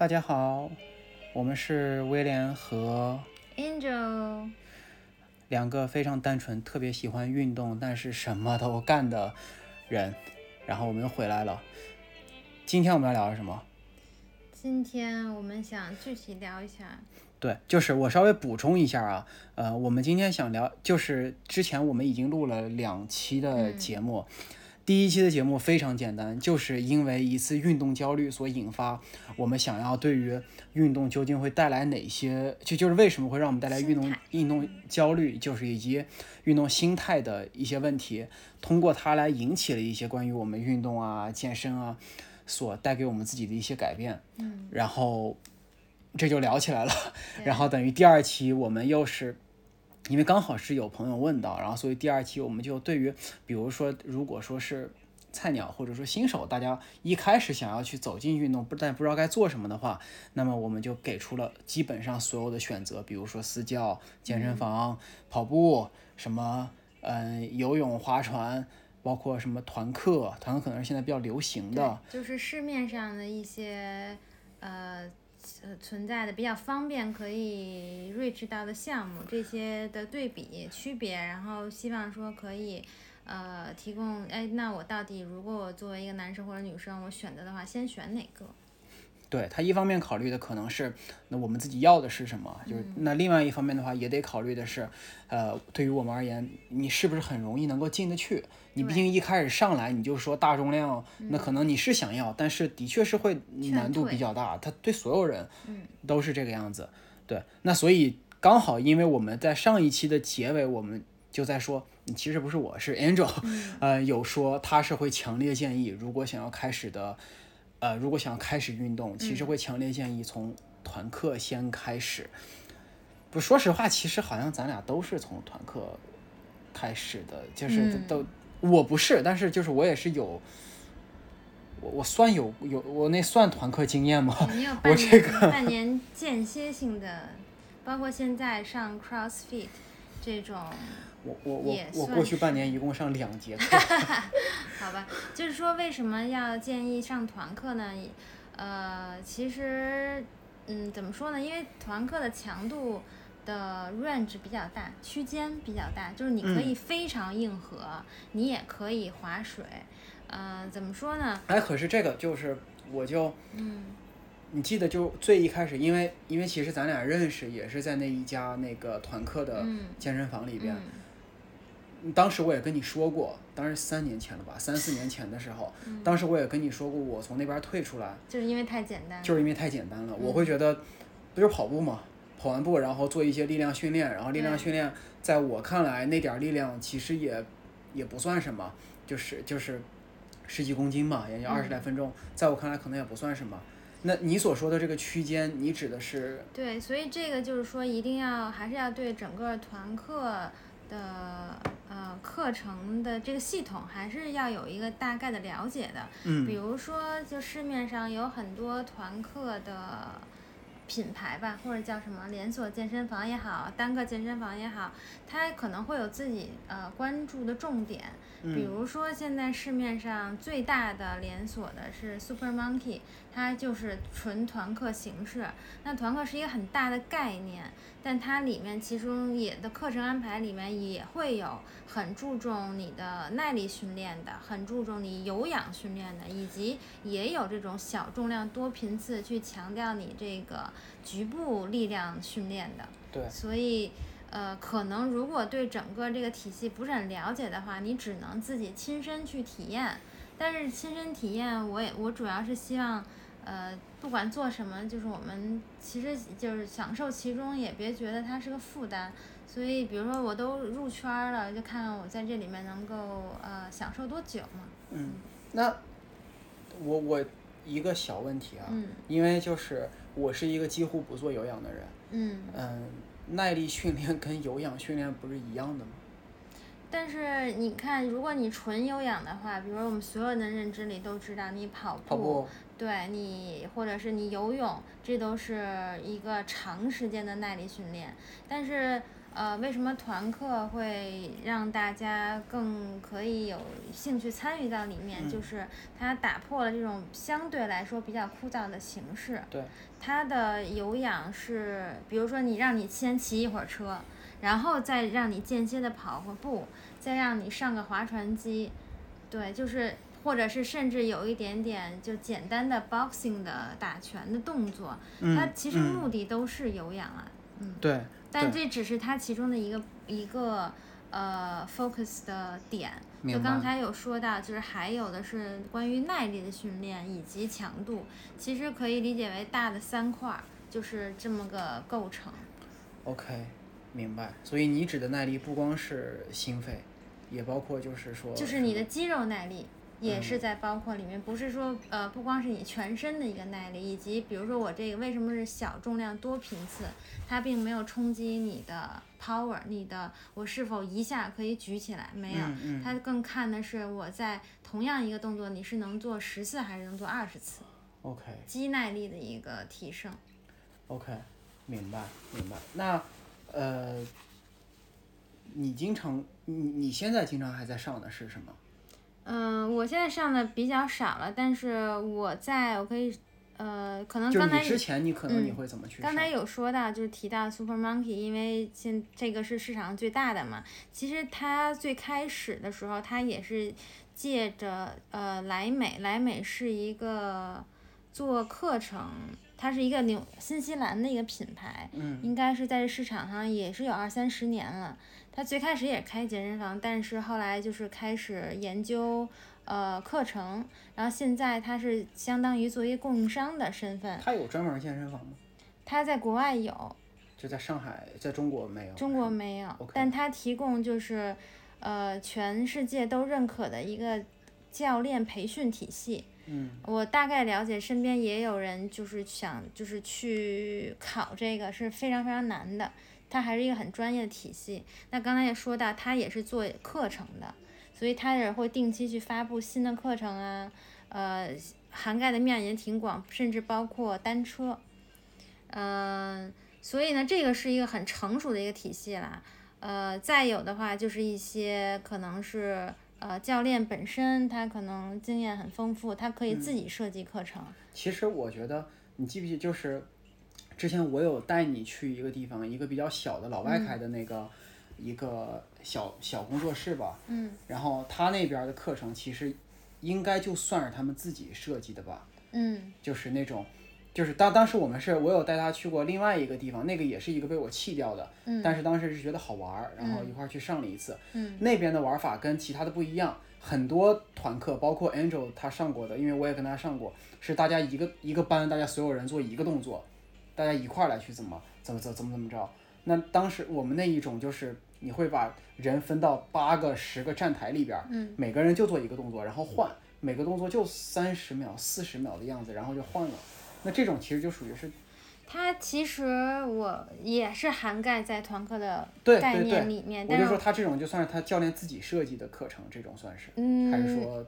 大家好，我们是威廉和 Angel，两个非常单纯、特别喜欢运动，但是什么都干的人。然后我们又回来了。今天我们要聊什么？今天我们想具体聊一下。对，就是我稍微补充一下啊，呃，我们今天想聊，就是之前我们已经录了两期的节目。第一期的节目非常简单，就是因为一次运动焦虑所引发，我们想要对于运动究竟会带来哪些，就就是为什么会让我们带来运动运动焦虑，就是以及运动心态的一些问题，通过它来引起了一些关于我们运动啊、健身啊所带给我们自己的一些改变。嗯，然后这就聊起来了，然后等于第二期我们又是。因为刚好是有朋友问到，然后所以第二期我们就对于，比如说如果说是菜鸟或者说新手，大家一开始想要去走进运动，不但不知道该做什么的话，那么我们就给出了基本上所有的选择，比如说私教、健身房、跑步，什么嗯游泳、划船，包括什么团课，团课可能是现在比较流行的，就是市面上的一些呃。呃，存在的比较方便可以 reach 到的项目，这些的对比区别，然后希望说可以，呃，提供，哎，那我到底如果我作为一个男生或者女生，我选择的话，先选哪个？对他一方面考虑的可能是，那我们自己要的是什么？就是那另外一方面的话，也得考虑的是，呃，对于我们而言，你是不是很容易能够进得去？你毕竟一开始上来你就说大重量，那可能你是想要，但是的确是会难度比较大。他对所有人，都是这个样子。对，那所以刚好因为我们在上一期的结尾，我们就在说，其实不是我是 Angel，呃，有说他是会强烈建议，如果想要开始的。呃，如果想开始运动，其实会强烈建议从团课先开始。不，说实话，其实好像咱俩都是从团课开始的，就是都我不是，但是就是我也是有，我我算有有我那算团课经验吗？我这个半年间歇性的，包括现在上 CrossFit 这种。我我我我过去半年一共上两节课 好吧，就是说为什么要建议上团课呢？呃，其实，嗯，怎么说呢？因为团课的强度的 range 比较大，区间比较大，就是你可以非常硬核，你也可以划水，呃，怎么说呢？哎，可是这个就是我就嗯。你记得就最一开始，因为因为其实咱俩认识也是在那一家那个团课的健身房里边。当时我也跟你说过，当时三年前了吧，三四年前的时候，当时我也跟你说过，我从那边退出来，就是因为太简单，就是因为太简单了。我会觉得，不就是跑步嘛，跑完步然后做一些力量训练，然后力量训练，在我看来那点力量其实也也不算什么，就是就是十几公斤嘛，也就二十来分钟，在我看来可能也不算什么。那你所说的这个区间，你指的是？对，所以这个就是说，一定要还是要对整个团课。的呃课程的这个系统还是要有一个大概的了解的，嗯，比如说就市面上有很多团课的品牌吧，或者叫什么连锁健身房也好，单个健身房也好，它可能会有自己呃关注的重点，比如说现在市面上最大的连锁的是 Super Monkey，它就是纯团课形式，那团课是一个很大的概念。但它里面其中也的课程安排里面也会有很注重你的耐力训练的，很注重你有氧训练的，以及也有这种小重量多频次去强调你这个局部力量训练的。对。所以，呃，可能如果对整个这个体系不是很了解的话，你只能自己亲身去体验。但是亲身体验，我也我主要是希望。呃，不管做什么，就是我们其实就是享受其中，也别觉得它是个负担。所以，比如说我都入圈了，就看看我在这里面能够呃享受多久嘛。嗯，那我我一个小问题啊，嗯因为就是我是一个几乎不做有氧的人。嗯。嗯，耐力训练跟有氧训练不是一样的吗？但是你看，如果你纯有氧的话，比如说我们所有人的认知里都知道，你跑步，对你或者是你游泳，这都是一个长时间的耐力训练。但是，呃，为什么团课会让大家更可以有兴趣参与到里面？就是它打破了这种相对来说比较枯燥的形式。对。它的有氧是，比如说你让你先骑一会儿车，然后再让你间歇的跑会步，再让你上个划船机，对，就是。或者是甚至有一点点就简单的 boxing 的打拳的动作，它其实目的都是有氧啊，嗯，对，但这只是它其中的一个一个呃 focus 的点。就刚才有说到，就是还有的是关于耐力的训练以及强度，其实可以理解为大的三块，就是这么个构成。OK，明白。所以你指的耐力不光是心肺，也包括就是说，就是你的肌肉耐力。也是在包括里面，不是说呃，不光是你全身的一个耐力，以及比如说我这个为什么是小重量多频次，它并没有冲击你的 power，你的我是否一下可以举起来，没有，它更看的是我在同样一个动作，你是能做十次还是能做二十次？OK，肌耐力的一个提升。OK，明白明白。那呃，你经常你你现在经常还在上的是什么？嗯，我现在上的比较少了，但是我在我可以，呃，可能刚才之前你可能你会怎么去？刚才有说到，就是提到 Super Monkey，因为现这个是市场最大的嘛。其实它最开始的时候，它也是借着呃莱美，莱美是一个做课程，它是一个纽新西兰的一个品牌，嗯，应该是在这市场上也是有二三十年了。他最开始也开健身房，但是后来就是开始研究呃课程，然后现在他是相当于作为供应商的身份。他有专门健身房吗？他在国外有，就在上海，在中国没有。中国没有，但他提供就是呃全世界都认可的一个教练培训体系。嗯，我大概了解，身边也有人就是想就是去考这个，是非常非常难的。它还是一个很专业的体系。那刚才也说到，它也是做课程的，所以它也会定期去发布新的课程啊，呃，涵盖的面也挺广，甚至包括单车。嗯，所以呢，这个是一个很成熟的一个体系啦。呃，再有的话就是一些可能是呃教练本身他可能经验很丰富，他可以自己设计课程。其实我觉得，你记不记就是。之前我有带你去一个地方，一个比较小的老外开的那个一个小小工作室吧。嗯。然后他那边的课程其实应该就算是他们自己设计的吧。嗯。就是那种，就是当当时我们是我有带他去过另外一个地方，那个也是一个被我弃掉的。嗯。但是当时是觉得好玩儿，然后一块儿去上了一次。嗯。那边的玩法跟其他的不一样，很多团课，包括 Angel 他上过的，因为我也跟他上过，是大家一个一个班，大家所有人做一个动作。大家一块儿来去怎么怎么怎怎么怎么着？那当时我们那一种就是你会把人分到八个、十个站台里边，嗯，每个人就做一个动作，然后换，每个动作就三十秒、四十秒的样子，然后就换了。那这种其实就属于是，它其实我也是涵盖在团课的概念里面。我就说他这种就算是他教练自己设计的课程，这种算是，嗯，还是说？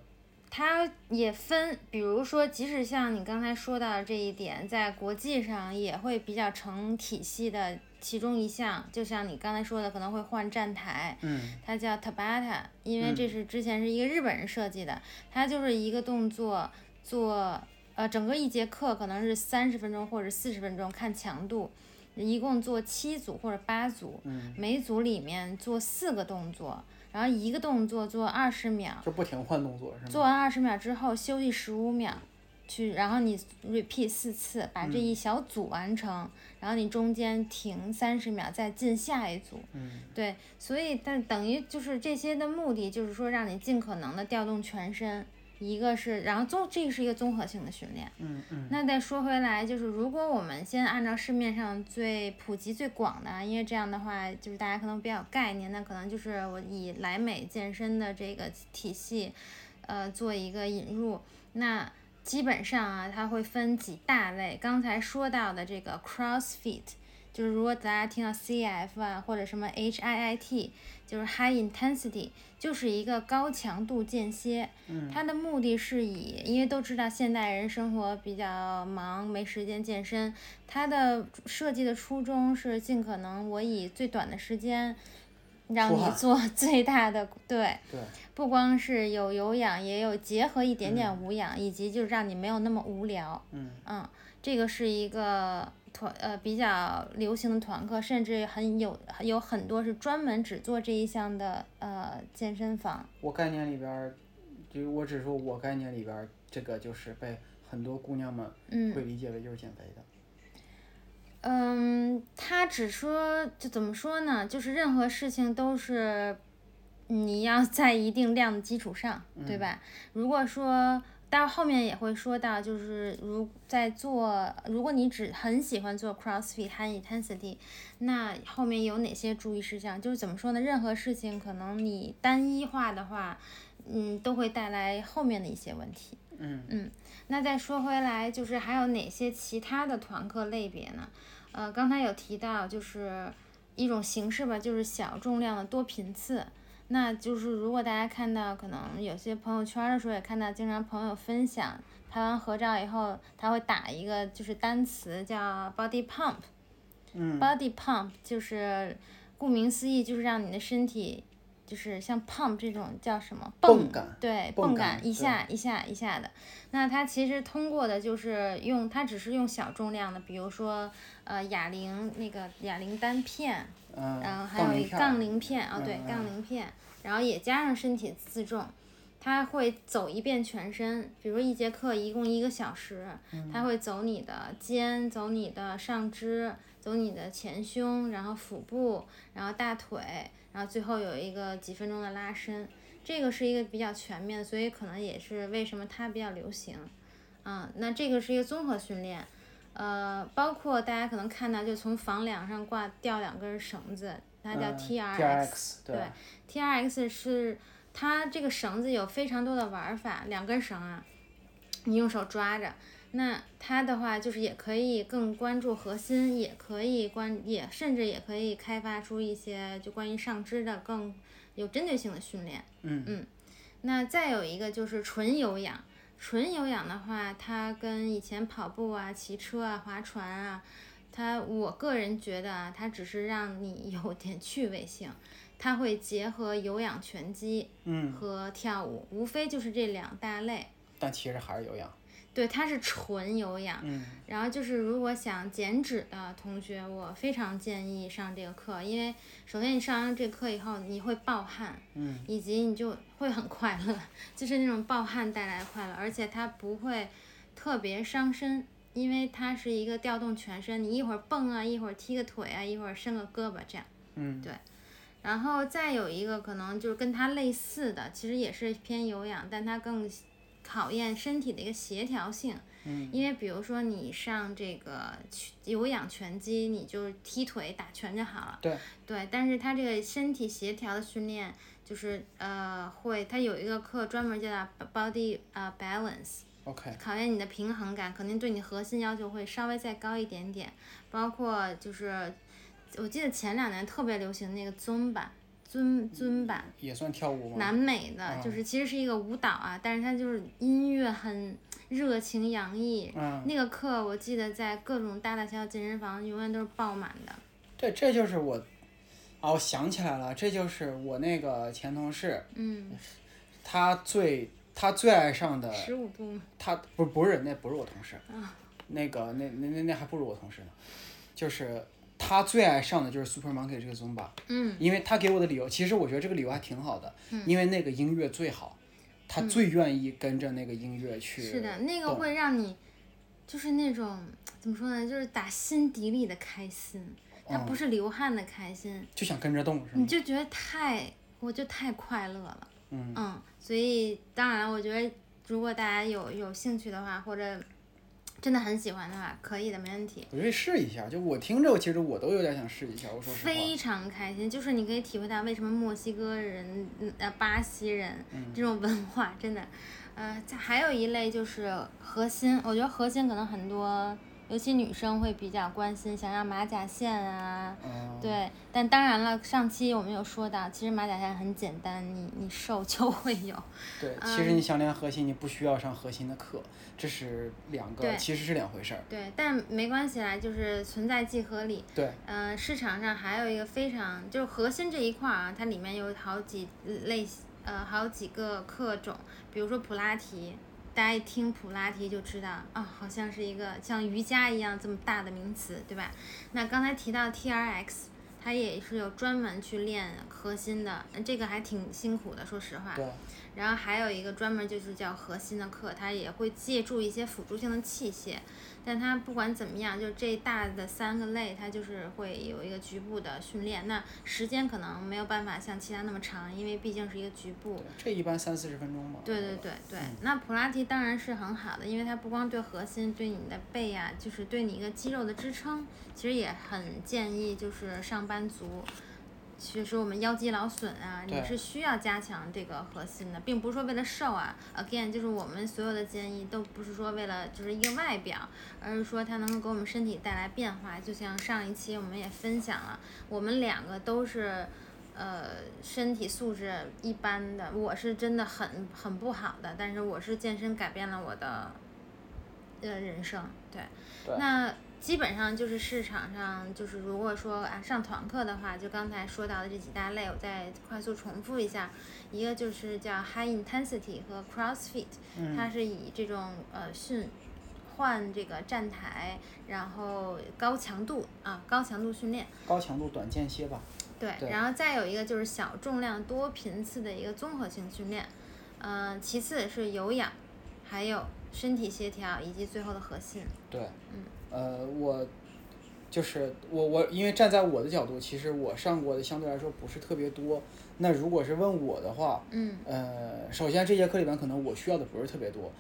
它也分，比如说，即使像你刚才说到的这一点，在国际上也会比较成体系的其中一项，就像你刚才说的，可能会换站台，嗯，它叫 Tabata，因为这是之前是一个日本人设计的，它就是一个动作做，呃，整个一节课可能是三十分钟或者四十分钟，看强度，一共做七组或者八组，嗯，每组里面做四个动作。然后一个动作做二十秒，就不停换动作是吗？做完二十秒之后休息十五秒，去，然后你 repeat 四次，把这一小组完成，然后你中间停三十秒，再进下一组。嗯，对，所以但等于就是这些的目的就是说让你尽可能的调动全身。一个是，然后综这个是一个综合性的训练。嗯嗯。那再说回来，就是如果我们先按照市面上最普及、最广的，因为这样的话，就是大家可能比较有概念，那可能就是我以莱美健身的这个体系，呃，做一个引入。那基本上啊，它会分几大类。刚才说到的这个 CrossFit，就是如果大家听到 CF 啊或者什么 HIIT，就是 High Intensity，就是一个高强度间歇。嗯它的目的是以，因为都知道现代人生活比较忙，没时间健身，它的设计的初衷是尽可能我以最短的时间。让你做 最大的对，对，不光是有有氧，也有结合一点点无氧，以及就是让你没有那么无聊。嗯嗯，这个是一个团呃比较流行的团课，甚至很有有很多是专门只做这一项的呃健身房。我概念里边儿，就我只说我概念里边儿，这个就是被很多姑娘们嗯会理解为就是减肥的。嗯，他只说就怎么说呢？就是任何事情都是你要在一定量的基础上，对吧？如果说到后面也会说到，就是如在做，如果你只很喜欢做 CrossFit High Intensity，那后面有哪些注意事项？就是怎么说呢？任何事情可能你单一化的话，嗯，都会带来后面的一些问题。嗯那再说回来，就是还有哪些其他的团课类别呢？呃，刚才有提到，就是一种形式吧，就是小重量的多频次。那就是如果大家看到，可能有些朋友圈的时候也看到，经常朋友分享拍完合照以后，他会打一个就是单词叫 body pump。嗯 body pump 就是顾名思义，就是让你的身体就是像 pump 这种叫什么泵感对，泵感一下一下一下的。那它其实通过的就是用，它只是用小重量的，比如说呃哑铃那个哑铃单片，嗯，然后还有一杠铃片啊、对嗯，杠铃片，然后也加上身体自重，它会走一遍全身。比如一节课一共一个小时，嗯它会走你的肩，走你的上肢，走你的前胸，然后腹部，然后大腿，然后最后有一个几分钟的拉伸。这个是一个比较全面的，所以可能也是为什么它比较流行。嗯，那这个是一个综合训练。呃，包括大家可能看到，就从房梁上挂吊两根绳子，它叫嗯 TRX，、TRX 对对，TRX 是它这个绳子有非常多的玩法，两根绳啊，你用手抓着。那它的话就是也可以更关注核心，也可以关也甚至也可以开发出一些就关于上肢的更有针对性的训练。嗯嗯那再有一个就是纯有氧，纯有氧的话，它跟以前跑步啊、骑车啊、划船啊，它我个人觉得啊，它只是让你有点趣味性，它会结合有氧拳击嗯，和跳舞，无非就是这两大类。但其实还是有氧。对，它是纯有氧。嗯然后就是，如果想减脂的同学，我非常建议上这个课，因为首先你上完这个课以后，你会暴汗，嗯以及你就会很快乐，就是那种暴汗带来的快乐，而且它不会特别伤身，因为它是一个调动全身，你一会儿蹦啊，一会儿踢个腿啊，一会儿伸个胳膊这样。嗯然后再有一个可能就是跟它类似的，其实也是偏有氧，但它更考验身体的一个协调性。嗯因为比如说你上这个拳有氧拳击，你就踢腿打拳就好了。对对，但是它这个身体协调的训练，就是呃会，它有一个课专门叫它 body 呃 balance，，OK，考验你的平衡感，肯定对你核心要求会稍微再高一点点。包括就是我记得前两年特别流行那个尊吧，尊尊吧，也算跳舞吗？南美的，嗯就是其实是一个舞蹈啊，但是它就是音乐很热情洋溢。嗯，那个课我记得在各种大大小小健身房永远都是爆满的。对，这就是我，啊，我想起来了，这就是我那个前同事，嗯，他最他最爱上的，十五度吗？他不不是那不是我同事，啊那个那那那那还不如我同事呢，就是他最爱上的就是 Super Monkey 这个 Zumba，嗯。因为他给我的理由，其实我觉得这个理由还挺好的，嗯。因为那个音乐最好，他最愿意跟着那个音乐去，嗯是的，那个会让你就是那种怎么说呢，就是打心底里的开心，它嗯不是流汗的开心，就想跟着动是吗？你就觉得太，我就太快乐了。嗯所以当然，我觉得如果大家有有兴趣的话，或者真的很喜欢的话，可以的，没问题。我就试一下，就我听着，其实我都有点想试一下。我说实话，非常开心，就是你可以体会到为什么墨西哥人、嗯呃巴西人这种文化真的，呃，还有一类就是核心，我觉得核心可能很多尤其女生会比较关心，想要马甲线啊。嗯，对，但当然了，上期我们有说到，其实马甲线很简单，你你瘦就会有。对，其实你想练核心，你不需要上核心的课，这是两个，其实是两回事儿。对，但没关系啦，就是存在即合理。对，呃，市场上还有一个非常就是核心这一块儿啊，它里面有好几类呃好几个课种，比如说普拉提，大家一听普拉提就知道啊、好像是一个像瑜伽一样这么大的名词，对吧？那刚才提到 TRX，它也是有专门去练核心的，呃这个还挺辛苦的，说实话。对，然后还有一个专门就是叫核心的课，它也会借助一些辅助性的器械，但它不管怎么样，就这大的三个类，它就是会有一个局部的训练，那时间可能没有办法像其他那么长，因为毕竟是一个局部。这一般三四十分钟嘛。对对对对，嗯那普拉提当然是很好的，因为它不光对核心，对你的背呀、就是对你一个肌肉的支撑，其实也很建议就是上班族。其实我们腰肌劳损啊，你是需要加强这个核心的，并不是说为了瘦啊。Again，就是我们所有的建议都不是说为了就是一个外表，而是说它能够给我们身体带来变化。就像上一期我们也分享了，我们两个都是。呃，身体素质一般的，我是真的很很不好的，但是我是健身改变了我的呃人生，对。对那基本上就是市场上就是如果说啊上团课的话，就刚才说到的这几大类，我再快速重复一下，一个就是叫 High Intensity 和 CrossFit，、嗯它是以这种呃训换这个站台，然后高强度啊高强度训练。高强度短间歇吧。对，对然后再有一个就是小重量多频次的一个综合性训练，嗯、其次是有氧，还有身体协调以及最后的核心。对，嗯呃，我就是我我因为站在我的角度，其实我上过的相对来说不是特别多。那如果是问我的话，嗯呃，首先这节课里面可能我需要的不是特别多，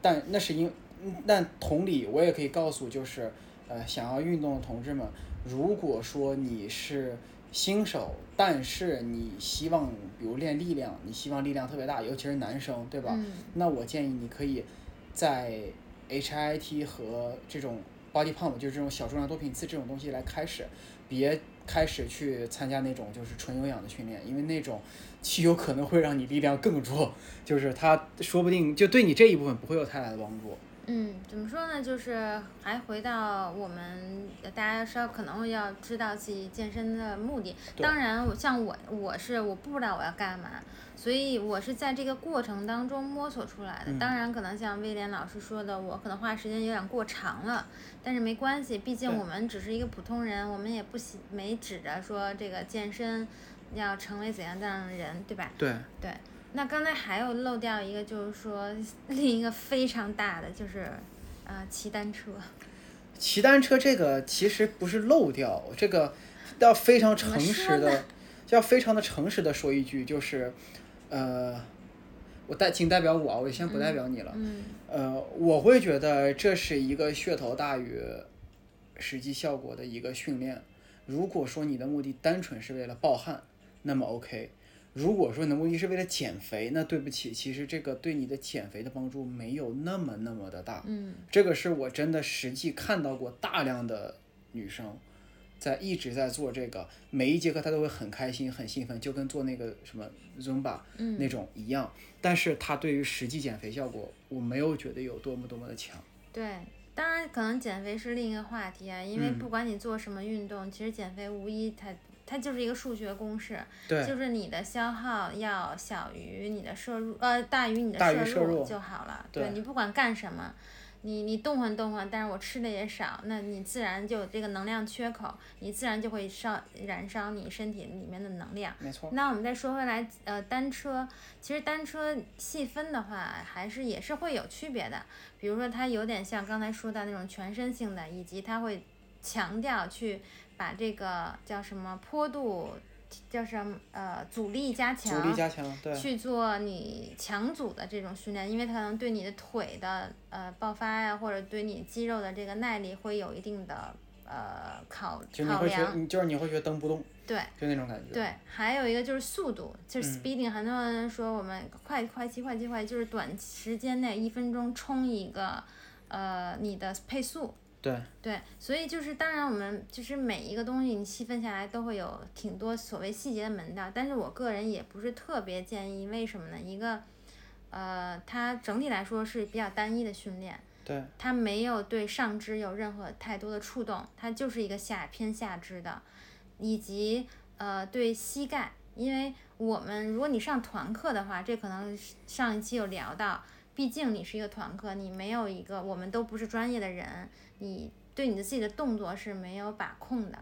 但那是因，嗯但同理我也可以告诉就是，呃，想要运动的同志们，如果说你是新手，但是你希望比如练力量，你希望力量特别大，尤其是男生，对吧？嗯那我建议你可以在 HIIT 和这种 body pump，就是这种小重量多频次这种东西来开始，别开始去参加那种就是纯有氧的训练，因为那种极有可能会让你力量更弱，就是它说不定就对你这一部分不会有太大的帮助。嗯，怎么说呢？就是还回到我们呃大家稍可能要知道自己健身的目的。当然，我像我我是我不知道我要干嘛，所以我是在这个过程当中摸索出来的。嗯当然，可能像威廉老师说的，我可能花时间有点过长了，但是没关系，毕竟我们只是一个普通人，我们也不喜没指着说这个健身要成为怎样这样的人，对吧？对，对，那刚才还有漏掉一个，就是说另一个非常大的，就是呃骑单车。骑单车这个其实不是漏掉，这个要非常诚实的，要非常的诚实的说一句，就是，呃，我代仅代表我啊，我先不代表你了。嗯呃，我会觉得这是一个噱头大于实际效果的一个训练。如果说你的目的单纯是为了暴汗，那么 OK。如果说你的目的是为了减肥，那对不起，其实这个对你的减肥的帮助没有那么那么的大。嗯这个是我真的实际看到过大量的女生在一直在做这个，每一节课她都会很开心、很兴奋，就跟做那个什么 Zumba 嗯那种一样。但是她对于实际减肥效果，我没有觉得有多么多么的强。对，当然可能减肥是另一个话题啊，因为嗯不管你做什么运动，其实减肥无疑它它就是一个数学公式，对，就是你的消耗要小于你的摄入，呃，大于你的摄入就好了。对你不管干什么。你你动换动换，但是我吃的也少，那你自然就有这个能量缺口，你自然就会烧燃烧你身体里面的能量。没错。那我们再说回来，呃，单车，其实单车细分的话，还是也是会有区别的。比如说，它有点像刚才说到那种全身性的，以及它会强调去把这个叫什么坡度，叫什么呃阻力加强，阻力加强，对，去做你强组的这种训练，因为它可能对你的腿的呃爆发呀，或者对你肌肉的这个耐力会有一定的呃考考量会觉得，。你就是你会觉得蹬不动，对就那种感觉。对，还有一个就是速度，就是嗯 speeding，、很多人说我们快快骑快骑快，就是短时间内一分钟冲一个呃你的配速。对。对，所以就是当然我们就是每一个东西你细分下来都会有挺多所谓细节的门道，但是我个人也不是特别建议，为什么呢？一个呃，它整体来说是比较单一的训练，对，它没有对上肢有任何太多的触动，它就是一个下偏下肢的，以及呃对膝盖，因为我们如果你上团课的话，这可能上一期有聊到，毕竟你是一个团课，你没有一个我们都不是专业的人，你对你的自己的动作是没有把控的。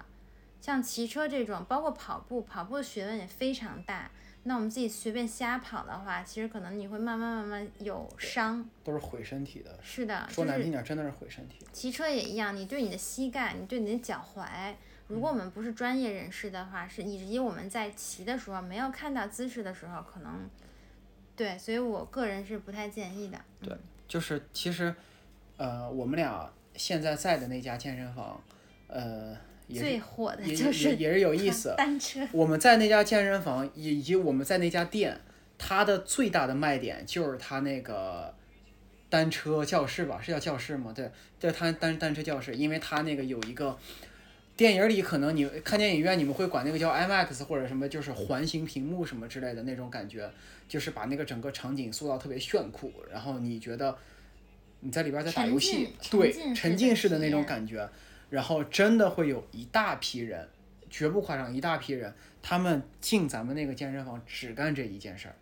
像骑车这种，包括跑步，跑步的学问也非常大。那我们自己随便瞎跑的话，其实可能你会慢慢慢慢有伤。都是毁身体的。是的，说难听点，真的是毁身体。骑车也一样，你对你的膝盖，你对你的脚踝，如果我们不是专业人士的话，是以及我们在骑的时候没有看到姿势的时候，可能对，所以我个人是不太建议的。对，就是其实，呃，我们俩现在在的那家健身房，呃，也最火的也就是也也是有意思。单车。我们在那家健身房以及我们在那家店，它的最大的卖点就是它那个单车教室吧，是叫教室吗？对，对，它单单车教室，因为它那个有一个电影里可能你看电影院你们会管那个叫 IMAX 或者什么，就是环形屏幕什么之类的那种感觉，就是把那个整个场景塑造特别炫酷，然后你觉得你在里边在打游戏，对，沉沉浸式的那种感觉，然后真的会有一大批人，绝不夸张，一大批人，他们进咱们那个健身房只干这一件事儿。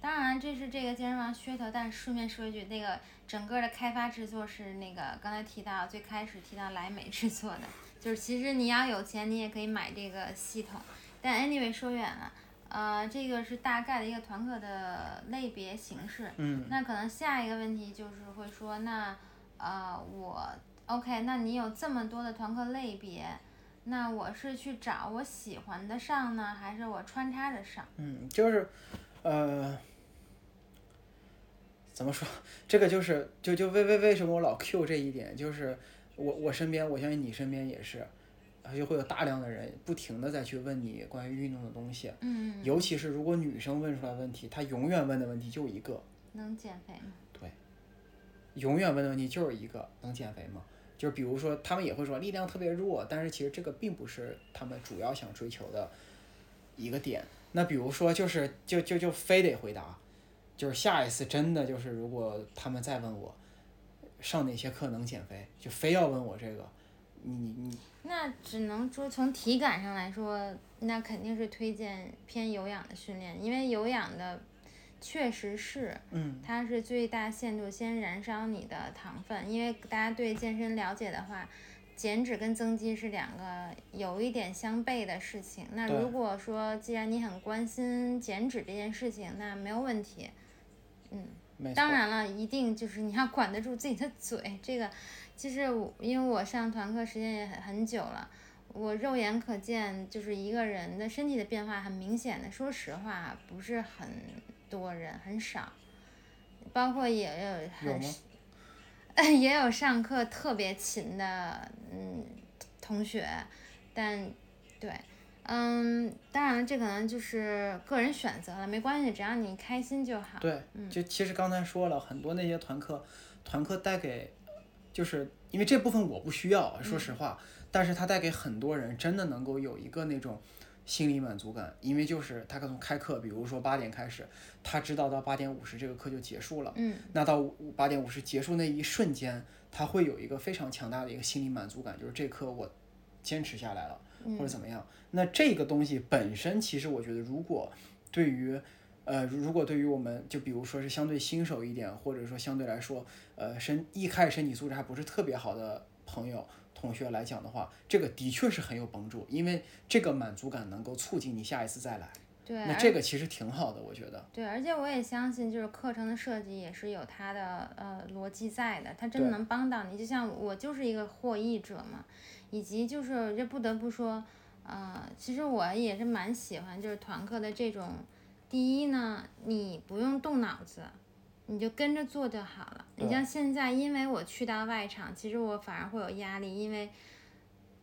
当然，这是这个健身房噱头，但是顺便说一句，那个整个的开发制作是那个刚才提到最开始提到莱美制作的，就是其实你要有钱，你也可以买这个系统。但 anyway 说远了，呃，这个是大概的一个团课的类别形式。嗯，那可能下一个问题就是会说，那呃我 OK，那你有这么多的团课类别，那我是去找我喜欢的上呢，还是我穿插着上？嗯，就是，呃，怎么说？这个就是就就为为为什么我老 Q 这一点，就是我我身边，我相信你身边也是，啊就会有大量的人不停的再去问你关于运动的东西，嗯，尤其是如果女生问出来问题，她永远问的问题就一个，能减肥吗？永远问的问题就是一个，能减肥吗？就是比如说，他们也会说力量特别弱，但是其实这个并不是他们主要想追求的一个点。那比如说，就是就就就非得回答，就是下一次真的就是如果他们再问我上哪些课能减肥，就非要问我这个，你你你那只能说从体感上来说，那肯定是推荐偏有氧的训练，因为有氧的确实是嗯它是最大限度先燃烧你的糖分，因为大家对健身了解的话，减脂跟增肌是两个有一点相悖的事情。那如果说既然你很关心减脂这件事情，那没有问题。嗯，当然了，一定就是你要管得住自己的嘴。这个，其实我因为我上团课时间也很很久了，我肉眼可见就是一个人的身体的变化很明显的。说实话，不是很多人，很少，包括也有有很吗？也有上课特别勤的嗯同学，但对。嗯，当然了，这可能就是个人选择了，没关系，只要你开心就好。对，就其实刚才说了很多那些团课，团课带给，就是因为这部分我不需要，说实话，但是它带给很多人真的能够有一个那种心理满足感，因为就是他可能开课，比如说八点开始，他知道到八点五十这个课就结束了，嗯，那到八点五十结束那一瞬间，他会有一个非常强大的一个心理满足感，就是这课我坚持下来了，或者怎么样。那这个东西本身，其实我觉得，如果对于呃，如果对于我们就比如说是相对新手一点，或者说相对来说，呃，身一开始身体素质还不是特别好的朋友同学来讲的话，这个的确是很有帮助，因为这个满足感能够促进你下一次再来。对，那这个其实挺好的，我觉得。对，而且我也相信，就是课程的设计也是有它的呃逻辑在的，它真的能帮到你。就像我就是一个获益者嘛，以及就是这不得不说，呃，其实我也是蛮喜欢就是团课的这种。第一呢，你不用动脑子，你就跟着做就好了。你像现在，因为我去到外场，其实我反而会有压力，因为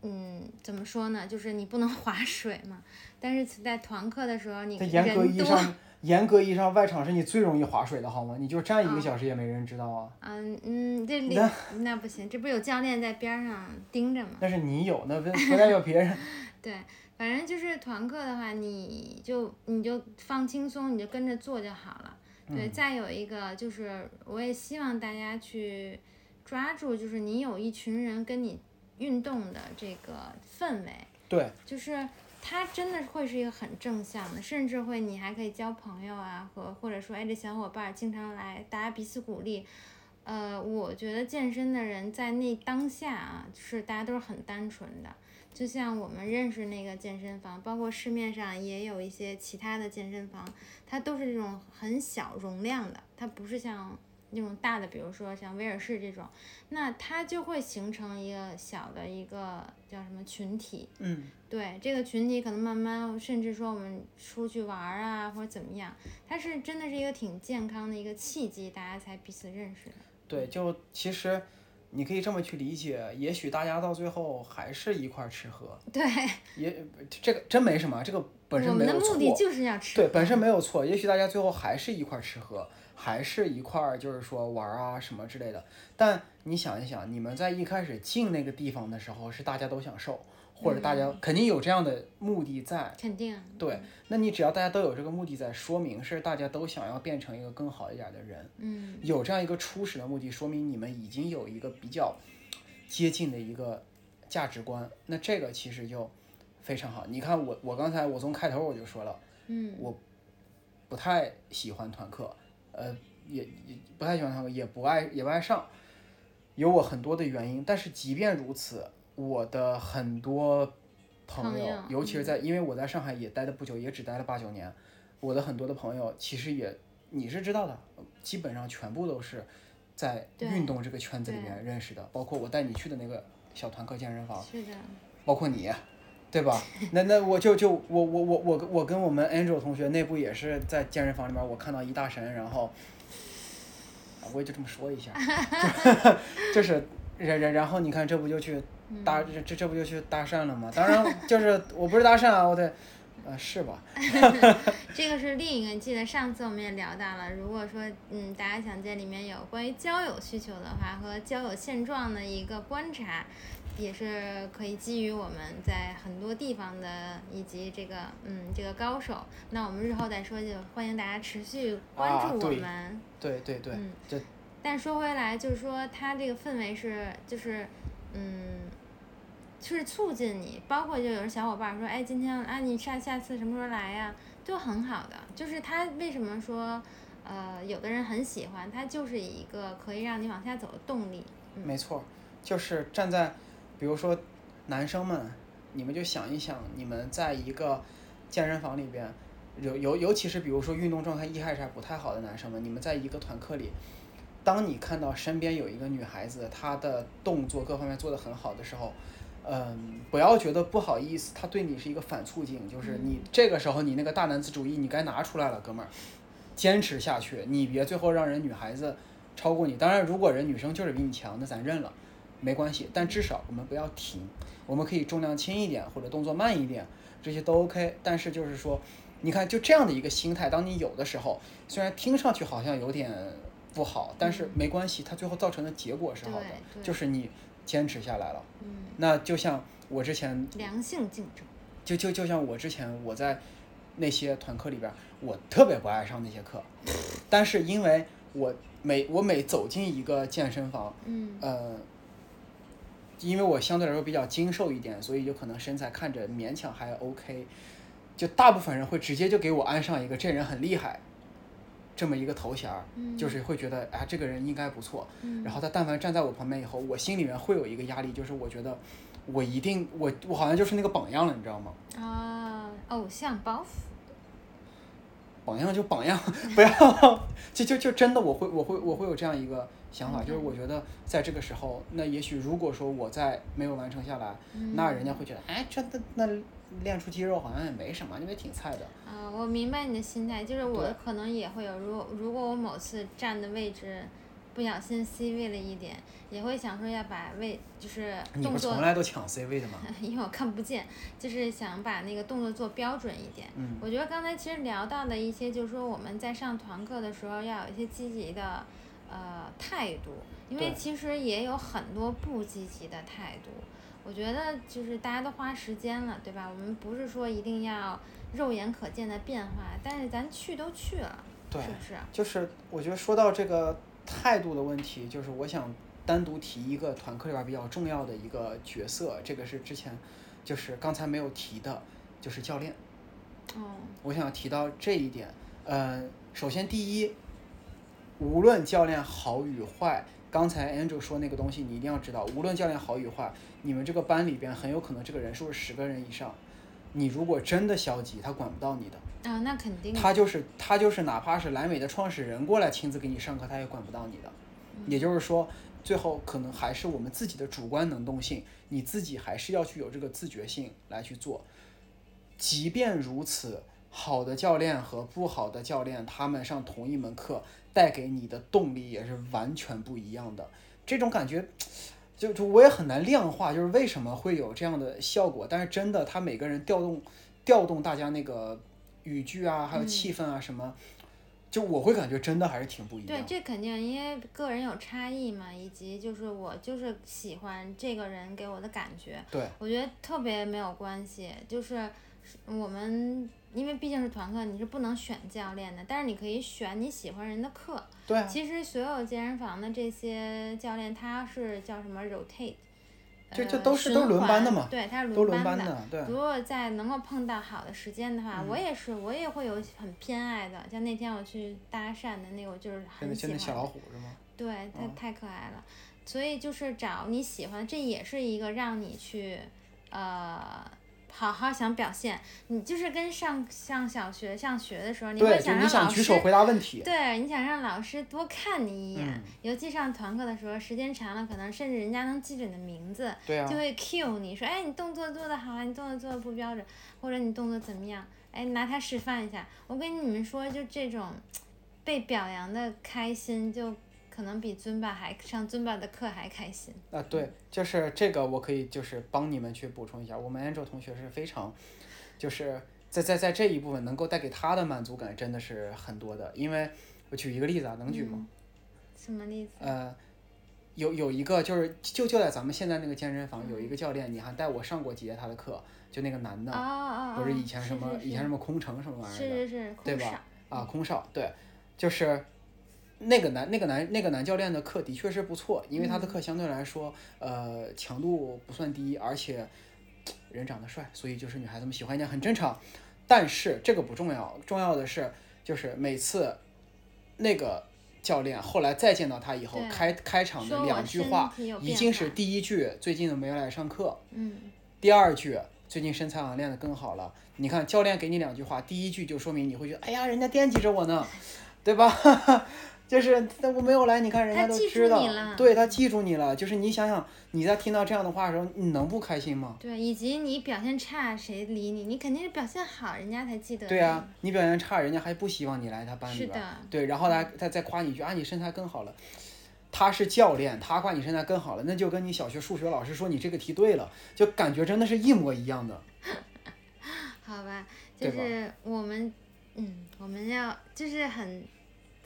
嗯，怎么说呢？就是你不能 划水嘛。但是在团课的时候，你在严格人多，意义上，严格意义上，外场是你最容易划水的，好吗？你就站一个小时也没人知道啊。嗯嗯，这里那那不行，这不有教练在边上盯着吗？那是你有，那不 不代表别人。对，反正就是团课的话，你就你就放轻松，你就跟着做就好了。对，再有一个就是，我也希望大家去抓住，就是你有一群人跟你运动的这个氛围，对，就是它真的会是一个很正向的，甚至会你还可以交朋友啊，和或者说哎这小伙伴儿经常来，大家彼此鼓励。呃，我觉得健身的人在那当下啊，是大家都是很单纯的，就像我们认识那个健身房，包括市面上也有一些其他的健身房，它都是这种很小容量的，它不是像那种大的，比如说像威尔士这种，那它就会形成一个小的一个叫什么群体，嗯，对这个群体，可能慢慢，甚至说我们出去玩儿啊，或者怎么样，它是真的是一个挺健康的一个契机，大家才彼此认识的。对，就其实你可以这么去理解，也许大家到最后还是一块儿吃喝，对，也这个真没什么，这个本身我们的没有错。目的就是要吃。对，本身没有错。也许大家最后还是一块儿吃喝，还是一块儿就是说玩儿啊什么之类的。但你想一想，你们在一开始进那个地方的时候，是大家都想瘦，或者大家肯定有这样的目的在。肯定。对，那你只要大家都有这个目的在，说明是大家都想要变成一个更好一点儿的人。嗯，有这样一个初始的目的，说明你们已经有一个比较接近的一个价值观。那这个其实就非常好。你看我，我刚才我从开头我就说了。嗯，我不太喜欢团课，呃，也也不太喜欢唱歌，也不爱也不爱上，有我很多的原因。但是即便如此，我的很多朋友，朋友尤其是在、因为我在上海也待的不久，也只待了八九年，我的很多的朋友其实也你是知道的，基本上全部都是在运动这个圈子里面认识的，包括我带你去的那个小团课健身房。是的。包括你，对吧？那那我就就我我我我我跟我们 Angel 同学内部也是在健身房里面，我看到一大神，然后，啊我也就这么说一下，就 就是然然然后你看这不就去搭这这这不就去搭讪了吗？当然就是我不是搭讪啊，我得，呃是吧？这个是另一个，记得上次我们也聊到了，如果说嗯大家想在里面有关于交友需求的话和交友现状的一个观察，也是可以基于我们在很多地方的以及这个嗯这个高手，那我们日后再说，就欢迎大家持续关啊注我对们。对对对，嗯这但说回来，就是说它这个氛围是，就是，嗯，就是促进你，包括就有的小伙伴说，哎，今天啊，你下下次什么时候来呀？都很好的。就是他为什么说，呃，有的人很喜欢，他就是一个可以让你往下走的动力。没错，就是站在，比如说男生们，你们就想一想，你们在一个健身房里边，尤尤尤其是比如说运动状态一开始还不太好的男生们，你们在一个团课里，当你看到身边有一个女孩子，她的动作各方面做得很好的时候，嗯，不要觉得不好意思，她对你是一个反促进，就是你这个时候你那个大男子主义你该拿出来了，哥们儿，坚持下去，你别最后让人女孩子超过你。当然，如果人女生就是比你强，那咱认了，没关系。但至少我们不要停，我们可以重量轻一点或者动作慢一点，这些都 OK。但是就是说，你看就这样的一个心态，当你有的时候，虽然听上去好像有点不好，但是没关系，它最后造成的结果是好的，就是你坚持下来了。嗯，那就像我之前良性竞争。就就就像我之前我在那些团课里边儿，我特别不爱上那些课，但是因为我每我每走进一个健身房，嗯呃，因为我相对来说比较精瘦一点，所以有可能身材看着勉强还 OK，就大部分人会直接就给我安上一个这人很厉害这么一个头衔儿，嗯就是会觉得啊这个人应该不错，嗯然后他但凡站在我旁边以后，我心里面会有一个压力，就是我觉得我一定我我好像就是那个榜样了，你知道吗？啊，偶像包袱。榜样就榜样，不要 就就就真的我会我会我会有这样一个想法，就是嗯我觉得在这个时候，那也许如果说我在没有完成下来，那人家会觉得，哎，这那那练出肌肉好像也没什么，因为挺菜的。啊，我明白你的心态，就是我可能也会有，如果如果我某次站的位置不小心 C 位了一点，也会想说要把位就是你不动作从来都抢 C 位的吗？因为我看不见，就是想把那个动作做标准一点。嗯我觉得刚才其实聊到的一些，就是说我们在上团课的时候要有一些积极的呃态度，因为其实也有很多不积极的态度。我觉得就是大家都花时间了，对吧？我们不是说一定要肉眼可见的变化，但是咱去都去了，对是不是？就是我觉得说到这个态度的问题，就是我想单独提一个团课里边比较重要的一个角色，这个是之前就是刚才没有提的，就是教练。哦，我想提到这一点。呃，首先第一，无论教练好与坏，刚才 Andrew 说那个东西，你一定要知道，无论教练好与坏，你们这个班里边很有可能这个人数是十个人以上，你如果真的消极，他管不到你的。啊、那肯定。他就是他就是哪怕是莱美的创始人过来亲自给你上课，他也管不到你的。也就是说，最后可能还是我们自己的主观能动性，你自己还是要去有这个自觉性来去做。即便如此，好的教练和不好的教练，他们上同一门课带给你的动力也是完全不一样的。这种感觉，就就我也很难量化，就是为什么会有这样的效果。但是真的，他每个人调动调动大家那个语句啊，还有气氛啊什么，就我会感觉真的还是挺不一样对，。这肯定，因为个人有差异嘛，以及就是我就是喜欢这个人给我的感觉，对我觉得特别没有关系，就是我们因为毕竟是团课，你是不能选教练的，但是你可以选你喜欢人的课。对啊，其实所有健身房的这些教练，他是叫什么 rotate，这这呃都是都轮班的嘛对，它是都轮班的，对。如果在能够碰到好的时间的话，嗯我也是，我也会有很偏爱的。像那天我去搭讪的那个，我就是现在现在小很喜欢的。老虎是吗？对，它嗯太可爱了。所以就是找你喜欢，这也是一个让你去呃好好想表现。你就是跟上上小学上学的时候，你会想让老师想举手回答问题。对，你想让老师多看你一眼，嗯尤其上团课的时候，时间长了，可能甚至人家能记着你的名字，对啊就，会 cue 你说，哎，你动作做得好啊，你动作做得不标准，或者你动作怎么样，哎，拿它示范一下。我跟你们说，就这种被表扬的开心，就可能比尊巴还上尊巴的课还开心。啊对，就是这个我可以就是帮你们去补充一下，我们 Angel 同学是非常，就是在在在这一部分能够带给他的满足感真的是很多的，因为我举一个例子啊，能举吗？什么例子？呃，有有一个就是就就在咱们现在那个健身房有一个教练，你还带我上过几节他的课，就那个男的，不是以前什么以前什么空乘什么玩意儿的，对吧啊，空少，对，就是那个男那个男那个男教练的课的确是不错，因为他的课相对来说，呃，强度不算低，而且人长得帅，所以就是女孩子们喜欢一点很正常。但是这个不重要，重要的是就是每次那个教练后来再见到他以后，开开场的两句话已经是第一句最近没来上课，嗯，第二句，最近身材好像练得更好了。你看教练给你两句话，第一句就说明你会觉得，哎呀，人家惦记着我呢，对吧？就是但我没有来，你看人家都知道对他记住你了。就是你想想，你在听到这样的话的时候，你能不开心吗？对，以及你表现差，谁理你？你肯定是表现好，人家才记得。对啊，你表现差，人家还不希望你来他班里边。是的，对，然后他他再夸你一句啊，你身材更好了。他是教练，他夸你身材更好了，那就跟你小学数学老师说你这个题对了，就感觉真的是一模一样的。好吧，就是我们，嗯，我们要就是很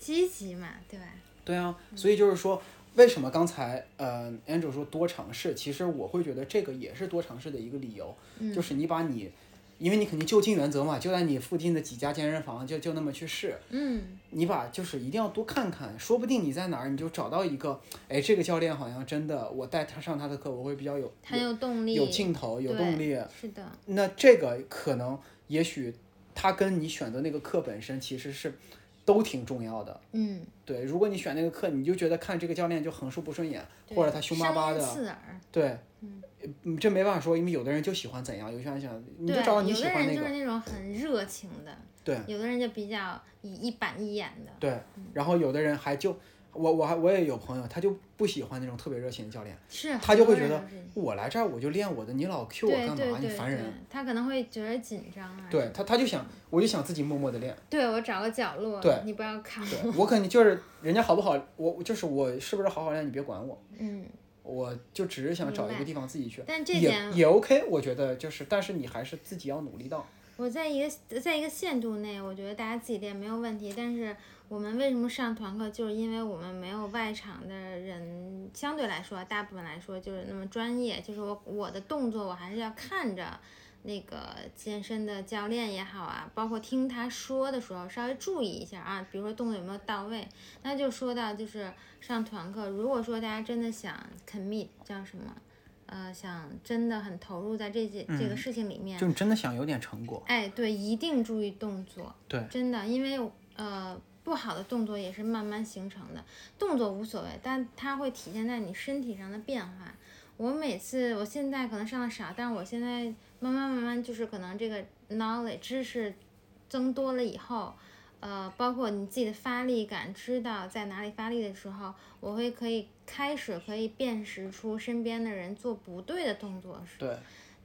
积极嘛，对吧？对啊，所以就是说，为什么刚才呃，Andrew 说多尝试，其实我会觉得这个也是多尝试的一个理由，嗯。就是你把你，因为你肯定就近原则嘛，就在你附近的几家健身房，就就那么去试，嗯，你把就是一定要多看看，说不定你在哪儿你就找到一个，哎，这个教练好像真的，我带他上他的课，我会比较有很有动力，有劲头，有动力，是的，那这个可能也许他跟你选择那个课本身其实是都挺重要的。嗯，对，如果你选那个课，你就觉得看这个教练就横竖不顺眼，或者他凶巴巴的，刺耳，对，嗯，这没办法说，因为有的人就喜欢怎样，有些人喜欢，你就对，找到你有的人就是喜欢那个，那种很热情的，对。有的人就比较一一板一眼的，对，然后有的人还就我我还我也有朋友，他就不喜欢那种特别热情的教练，是他就会觉得我来这儿我就练我的，你老 Q 我干嘛？你烦人。，他可能会觉得紧张啊。对他他就想，我就想自己默默的练。对我找个角落，对你不要看对我。我肯定就是人家好不好，我我就是我是不是好好练，你别管我，嗯，我就只是想找一个地方自己去，但这也点也 OK，我觉得就是，但是你还是自己要努力到。我在一个在一个限度内，我觉得大家自己练没有问题。但是我们为什么上团课，就是因为我们没有外场的人，相对来说，大部分来说就是那么专业。就是我我的动作，我还是要看着那个健身的教练也好啊，包括听他说的时候稍微注意一下啊，比如说动作有没有到位。那就说到就是上团课，如果说大家真的想 commit 叫什么？呃，想真的很投入在这件、这个事情里面，就你真的想有点成果，哎，对，一定注意动作。对，真的，因为呃，不好的动作也是慢慢形成的。动作无所谓，但它会体现在你身体上的变化。我每次，我现在可能上的少，但是我现在慢慢慢慢，就是可能这个 knowledge 知识增多了以后，呃，包括你自己的发力感，知道在哪里发力的时候，我会可以开始可以辨识出身边的人做不对的动作是对，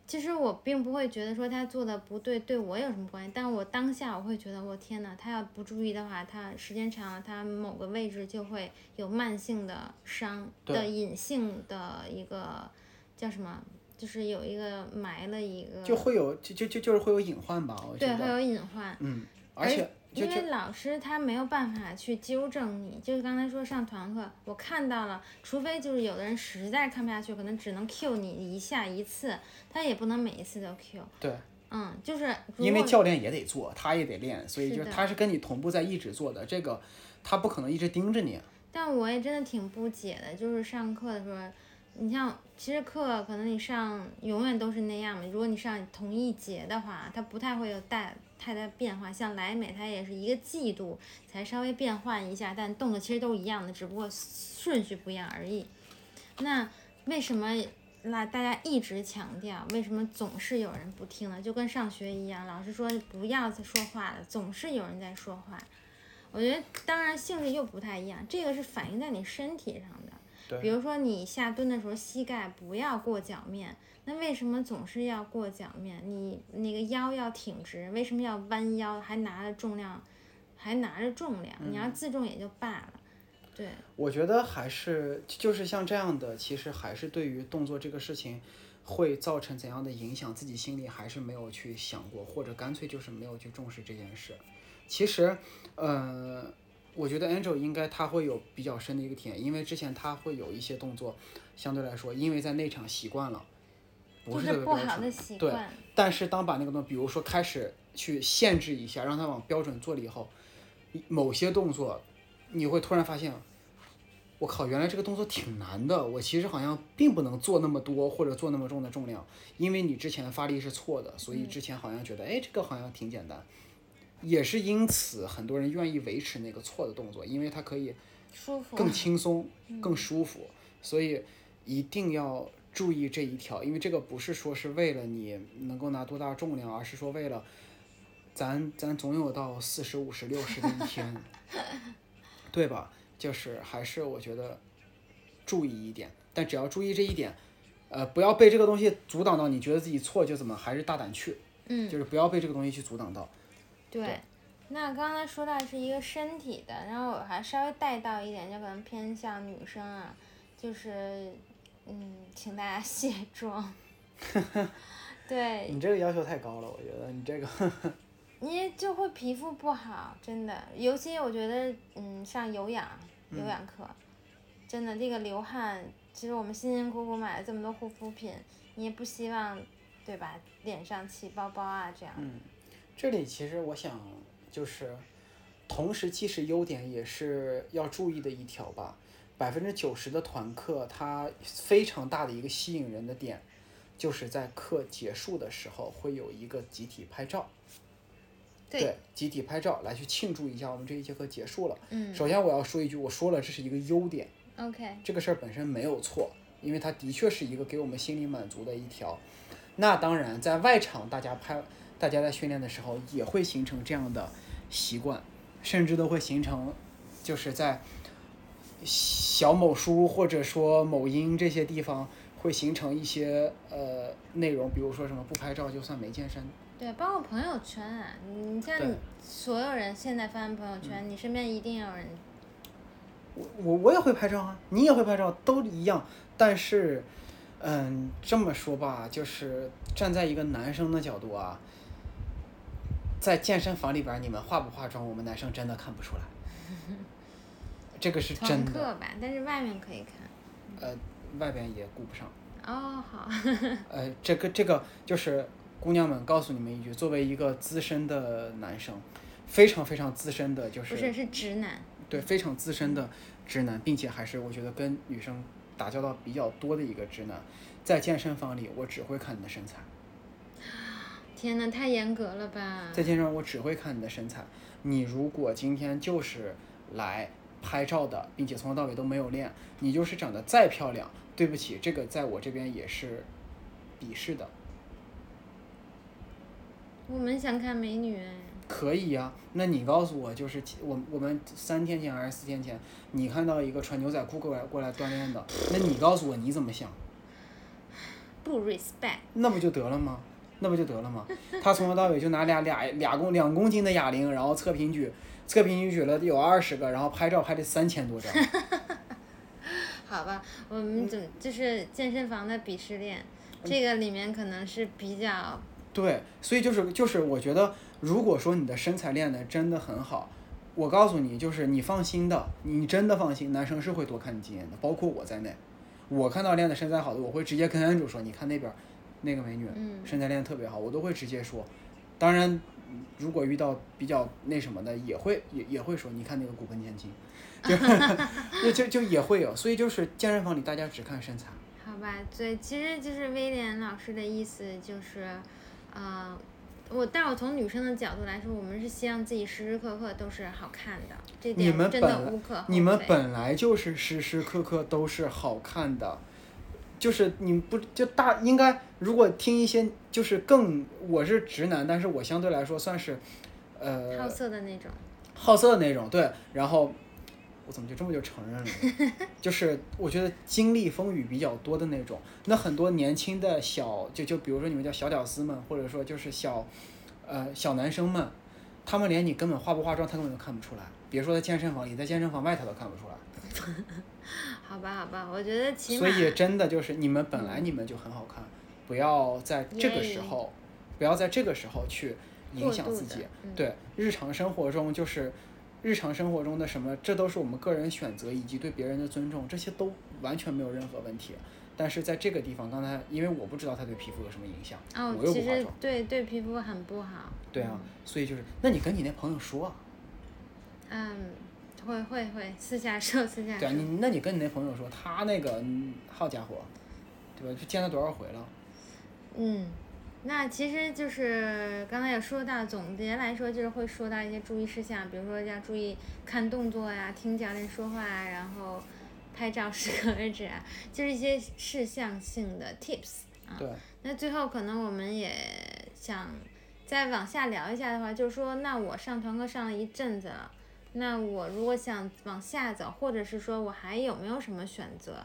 其实我并不会觉得说他做的不对对我有什么关系，但我当下我会觉得我天呐，他要不注意的话，他时间长了，他某个位置就会有慢性的伤对。的隐性的一个叫什么，就是有一个埋了一个就会有就就就就是会有隐患吧，我觉得。对会，有隐患，嗯，而且因为老师他没有办法去纠正你，就是刚才说上团课，我看到了，除非就是有的人实在看不下去，可能只能 Q 你一下一次，他也不能每一次都 Q。对，嗯，就是因为教练也得做，他也得练，所以就是他是跟你同步在一直做的，这个他不可能一直盯着你。但我也真的挺不解的，就是上课的时候，你像其实课可能你上永远都是那样嘛。如果你上同一节的话，他不太会有大太大变化。像莱美，它也是一个季度才稍微变换一下，但动作其实都一样的，只不过顺序不一样而已。那为什么那大家一直强调，为什么总是有人不听呢？就跟上学一样，老师说不要再说话了，总是有人在说话。我觉得当然性质又不太一样，这个是反映在你身体上的。比如说你下蹲的时候，膝盖不要过脚面，那为什么总是要过脚面？你那个腰要挺直，为什么要弯腰？还拿着重量，还拿着重量，你要自重也就罢了。对，我觉得还是就是像这样的，其实还是对于动作这个事情会造成怎样的影响，自己心里还是没有去想过，或者干脆就是没有去重视这件事。其实，呃，我觉得 Angel 应该他会有比较深的一个体验，因为之前他会有一些动作，相对来说，因为在内场习惯了，不就是特别标准不好的。习对。但是当把那个动作，比如说开始去限制一下，让它往标准做了以后，某些动作你会突然发现，我靠，原来这个动作挺难的，我其实好像并不能做那么多或者做那么重的重量，因为你之前发力是错的，所以之前好像觉得，哎，这个好像挺简单。也是因此，很多人愿意维持那个错的动作，因为它可以舒服。更轻松、更舒服，所以一定要注意这一条，因为这个不是说是为了你能够拿多大重量，而是说为了咱咱总有到四十五十六十的一天，对吧？就是还是我觉得注意一点，但只要注意这一点，呃，不要被这个东西阻挡到，你觉得自己错就怎么，还是大胆去，嗯，就是不要被这个东西去阻挡到。对。对那刚才说到是一个身体的，然后我还稍微带到一点，就可能偏向女生啊，就是嗯，请大家卸妆。对，你这个要求太高了，我觉得你这个。你就会皮肤不好，真的。尤其我觉得，嗯，上有氧有氧课，真的这个流汗，其实我们辛辛苦苦买了这么多护肤品，你也不希望，对吧？脸上起包包啊，这样。嗯，这里其实我想就是，同时既是优点，也是要注意的一条吧。百分之九十的团课，它非常大的一个吸引人的点，就是在课结束的时候会有一个集体拍照。对集体拍照来去庆祝一下我们这一节课结束了。嗯首先我要说一句，我说了这是一个优点，，OK，这个事儿本身没有错，因为它的确是一个给我们心理满足的一条。那当然，在外场大家拍，大家在训练的时候也会形成这样的习惯，甚至都会形成，就是在小某书或者说某音这些地方会形成一些呃内容，比如说什么不拍照就算没健身。对，包括朋友圈啊，你像你所有人现在翻朋友圈，你身边一定有人我我我也会拍照啊，你也会拍照，都一样。但是，嗯，这么说吧，就是站在一个男生的角度啊，在健身房里边，你们化不化妆，我们男生真的看不出来。这个是团真的，课吧，但是外面可以看。呃，外边也顾不上。哦，好，呃，这个这个就是姑娘们告诉你们一句，作为一个资深的男生，非常非常资深的，就是不是是直男，对非常资深的直男，并且还是我觉得跟女生打交道比较多的一个直男，在健身房里，我只会看你的身材，天呐，太严格了吧？在健身房我只会看你的身材。你如果今天就是来拍照的，并且从头到尾都没有练，你就是长得再漂亮，对不起，这个在我这边也是鄙视的。我们想看美女哎，可以呀、那你告诉我，就是其我我们三天前还是四天前，你看到一个穿牛仔裤过来过来锻炼的，那你告诉我你怎么想？不 respect。那不就得了吗？那不就得了吗？他从头到尾就拿俩俩俩公两公斤的哑铃，然后测平举，测评举举了有二十个，然后拍照拍了三千多张。好吧，我们怎么就是健身房的鄙视链，这个里面可能是比较对，所以就是就是我觉得，如果说你的身材练的真的很好，我告诉你，就是你放心的，你真的放心，男生是会多看你几眼的，包括我在内。我看到练的身材好的，我会直接跟安主说，你看那边儿那个美女，嗯身材练得特别好，我都会直接说。当然，如果遇到比较那什么的，也会也也会说，你看那个骨盆前倾，就 就就就也会有。所以就是健身房里大家只看身材。好吧，对，其实就是威廉老师的意思就是，呃，我但我从女生的角度来说，我们是希望自己时时刻刻都是好看的，这点真的无可厚非。你们本来就是时时刻刻都是好看的，就是你不就大应该如果听一些就是更我是直男，但是我相对来说算是，呃好色的那种，好色的那种，对，然后我怎么就这么就承认了呢？就是我觉得经历风雨比较多的那种，那很多年轻的小就就比如说你们叫小屌丝们，或者说就是小呃小男生们，他们连你根本化不化妆，他根本都看不出来。别说在健身房里，在健身房外他都看不出来。好吧，好吧，我觉得起码所以真的就是你们本来你们就很好看，不要在这个时候，不要在这个时候去影响自己对，日常生活中就是日常生活中的什么，这都是我们个人选择以及对别人的尊重，这些都完全没有任何问题。但是在这个地方，刚才因为我不知道它对皮肤有什么影响，哦我，又其实不化妆，对对皮肤很不好。对啊，所以就是，那你跟你那朋友说啊，嗯，会会会，私下说，私下对啊，你那你跟你那朋友说，他那个，嗯好家伙，对吧？就见他多少回了？嗯，那其实就是刚才也说到，总结来说就是会说到一些注意事项，比如说要注意看动作呀、听教练说话啊，然后拍照适可而止啊，就是一些事项性的 tips 啊。对，那最后可能我们也想再往下聊一下的话，就是说，那我上团课上了一阵子了，那我如果想往下走，或者是说我还有没有什么选择？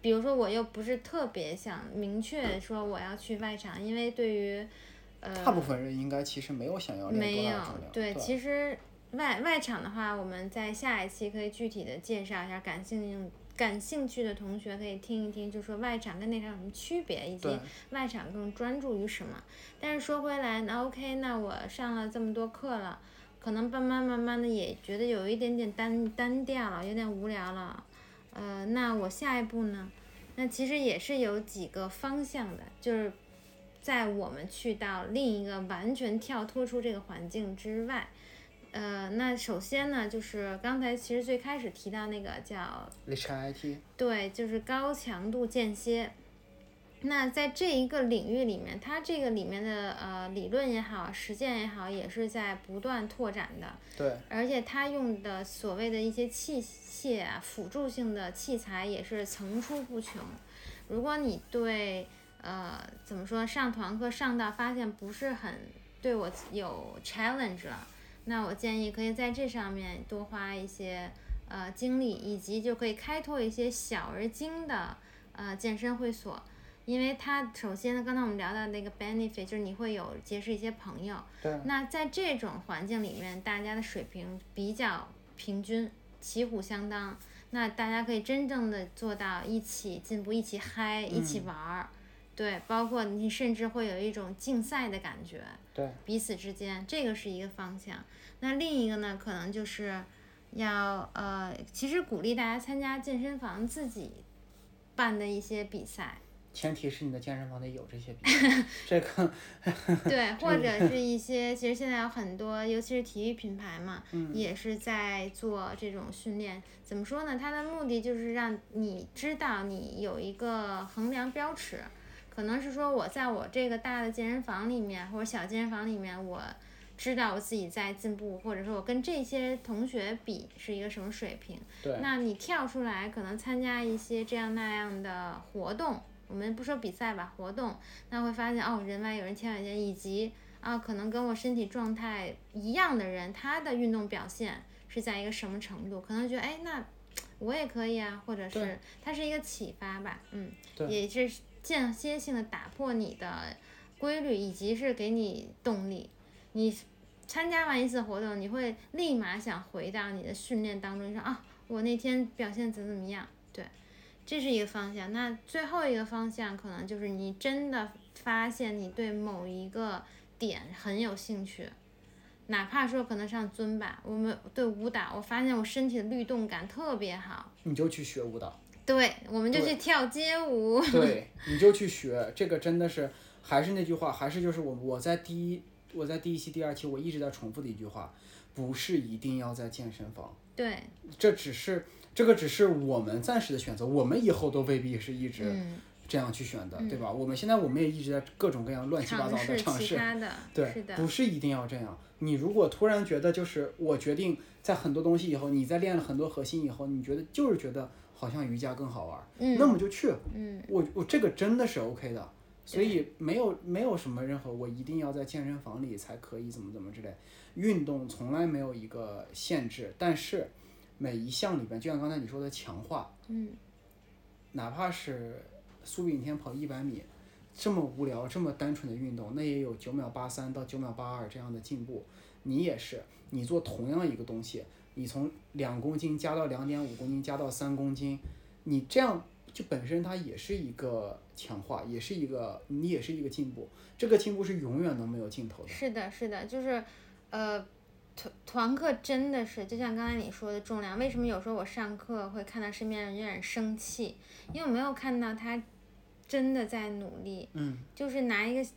比如说我又不是特别想明确说我要去外场，因为对于呃大部分人应该其实没有想要练没有对其实外外场的话，我们在下一期可以具体的介绍一下，感兴趣感兴趣的同学可以听一听，就说外场跟内场有什么区别，以及外场更专注于什么。但是说回来，那 OK，那我上了这么多课了，可能慢慢慢慢的也觉得有一点点单单调了，有点无聊了。呃，那我下一步呢？那其实也是有几个方向的，就是在我们去到另一个完全跳脱出这个环境之外，呃，那首先呢，就是刚才其实最开始提到那个叫 HIIT 对，就是高强度间歇。那在这一个领域里面，它这个里面的呃理论也好，实践也好，也是在不断拓展的。对而且它用的所谓的一些器械啊，辅助性的器材也是层出不穷。如果你对呃怎么说上团课上到发现不是很对我有 challenge 了，那我建议可以在这上面多花一些呃精力，以及就可以开拓一些小而精的呃健身会所。因为它首先呢，刚才我们聊到那个 benefit，就是你会有结识一些朋友。对。那在这种环境里面，大家的水平比较平均，旗鼓相当，那大家可以真正的做到一起进步、一起嗨、一起玩儿。对，包括你甚至会有一种竞赛的感觉。对。彼此之间，这个是一个方向。那另一个呢，可能就是要呃，其实鼓励大家参加健身房自己办的一些比赛。前提是你的健身房得有这些比赛，这个 对，或者是一些，其实现在有很多，尤其是体育品牌嘛，也是在做这种训练。怎么说呢？它的目的就是让你知道你有一个衡量标尺，可能是说我在我这个大的健身房里面或者小健身房里面，我知道我自己在进步，或者说我跟这些同学比是一个什么水平。对。那你跳出来，可能参加一些这样那样的活动。我们不说比赛吧，活动，那会发现哦，人外有人，天外有天，以及啊，可能跟我身体状态一样的人，他的运动表现是在一个什么程度？可能觉得哎，那我也可以啊，或者是它是一个启发吧，嗯，也是间歇性的打破你的规律，以及是给你动力。你参加完一次活动，你会立马想回到你的训练当中，说啊，我那天表现怎么怎么样？对。这是一个方向，那最后一个方向可能就是你真的发现你对某一个点很有兴趣，哪怕说可能上尊吧，我们对舞蹈，我发现我身体的律动感特别好，你就去学舞蹈，对，我们就去跳街舞，对，你就去学，这个真的是还是那句话，还是就是我我在第一我在第一期第二期我一直在重复的一句话，不是一定要在健身房，对，这只是。这个只是我们暂时的选择，我们以后都未必是一直这样去选的，对吧？我们现在我们也一直在各种各样乱七八糟的尝试，对，不是一定要这样。你如果突然觉得就是我决定在很多东西以后，你在练了很多核心以后，你觉得就是觉得好像瑜伽更好玩，那么就去。嗯，我我这个真的是 OK 的，所以没有没有什么任何我一定要在健身房里才可以怎么怎么之类，运动从来没有一个限制，但是。每一项里边，就像刚才你说的强化，嗯，哪怕是苏炳添跑一百米，这么无聊、这么单纯的运动，那也有九秒八三到九秒八二这样的进步。你也是，你做同样一个东西，你从两公斤加到两点五公斤，加到三公斤，你这样就本身它也是一个强化，也是一个你也是一个进步。这个进步是永远都没有尽头的。是的，是的，就是，呃。团团课真的是，就像刚才你说的重量，为什么有时候我上课会看到身边人有点生气？因为我没有看到他真的在努力，嗯，就是拿一个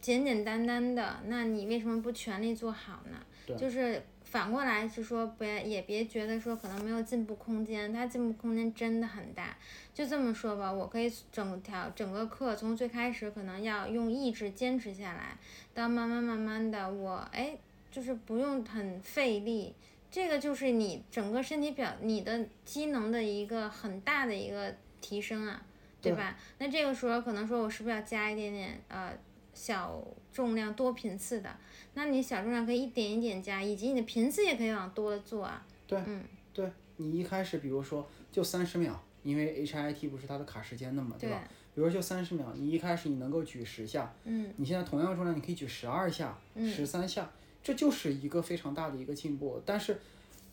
简简单单的，那你为什么不全力做好呢？就是反过来是说，不要也别觉得说可能没有进步空间，他进步空间真的很大。就这么说吧，我可以整条整个课从最开始可能要用意志坚持下来，到慢慢慢慢的我哎。就是不用很费力，这个就是你整个身体表你的机能的一个很大的一个提升啊，对吧？那这个时候可能说我是不是要加一点点呃小重量多频次的？那你小重量可以一点一点加，以及你的频次也可以往多做啊。对，嗯，对你一开始比如说就三十秒，因为 HIT 不是它的卡时间的嘛，对吧？比如就三十秒，你一开始你能够举十下，嗯，你现在同样重量你可以举十二下，十三下。这就是一个非常大的一个进步，但是